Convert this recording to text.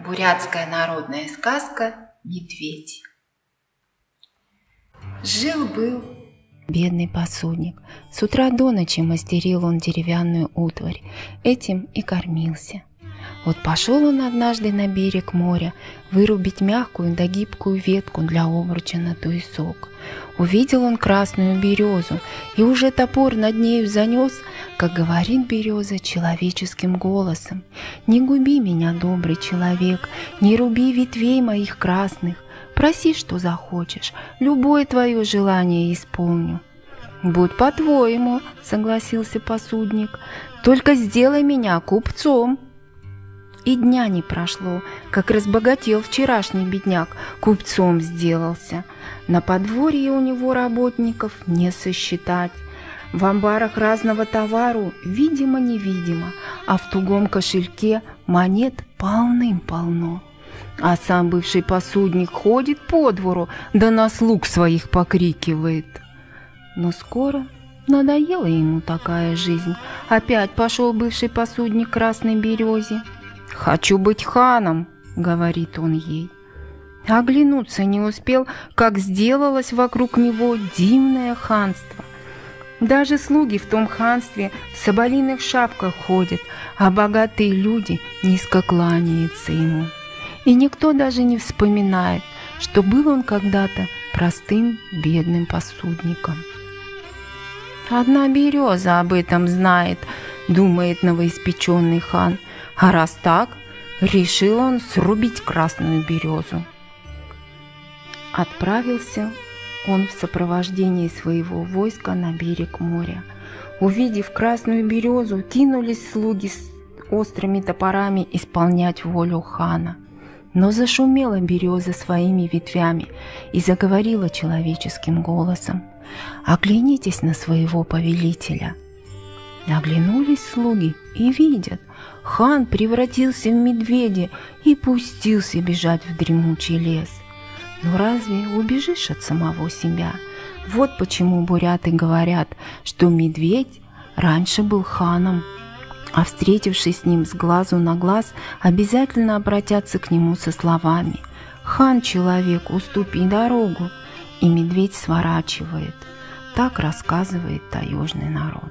Бурятская народная сказка «Медведь». Жил-был бедный посудник. С утра до ночи мастерил он деревянную утварь. Этим и кормился. Вот пошел он однажды на берег моря вырубить мягкую да гибкую ветку для обруча на туесок. Увидел он красную березу и уже топор над нею занес, как говорит береза человеческим голосом. «Не губи меня, добрый человек, не руби ветвей моих красных, проси, что захочешь, любое твое желание исполню». «Будь по-твоему», — согласился посудник, — «только сделай меня купцом». И дня не прошло, как разбогател вчерашний бедняк, купцом сделался. На подворье у него работников не сосчитать. В амбарах разного товару видимо-невидимо, а в тугом кошельке монет полным-полно. А сам бывший посудник ходит по двору, да на слуг своих покрикивает. Но скоро надоела ему такая жизнь. Опять пошел бывший посудник красной березе. «Хочу быть ханом», — говорит он ей. Оглянуться не успел, как сделалось вокруг него дивное ханство. Даже слуги в том ханстве в соболиных шапках ходят, а богатые люди низко кланяются ему. И никто даже не вспоминает, что был он когда-то простым бедным посудником. Одна береза об этом знает, думает новоиспеченный хан, а раз так, решил он срубить красную березу. Отправился он в сопровождении своего войска на берег моря. Увидев красную березу, кинулись слуги с острыми топорами исполнять волю хана. Но зашумела береза своими ветвями и заговорила человеческим голосом. «Оглянитесь на своего повелителя!» Оглянулись слуги и видят, хан превратился в медведя и пустился бежать в дремучий лес. Но разве убежишь от самого себя? Вот почему буряты говорят, что медведь раньше был ханом, а встретившись с ним с глазу на глаз, обязательно обратятся к нему со словами «Хан, человек, уступи дорогу!» И медведь сворачивает. Так рассказывает таежный народ.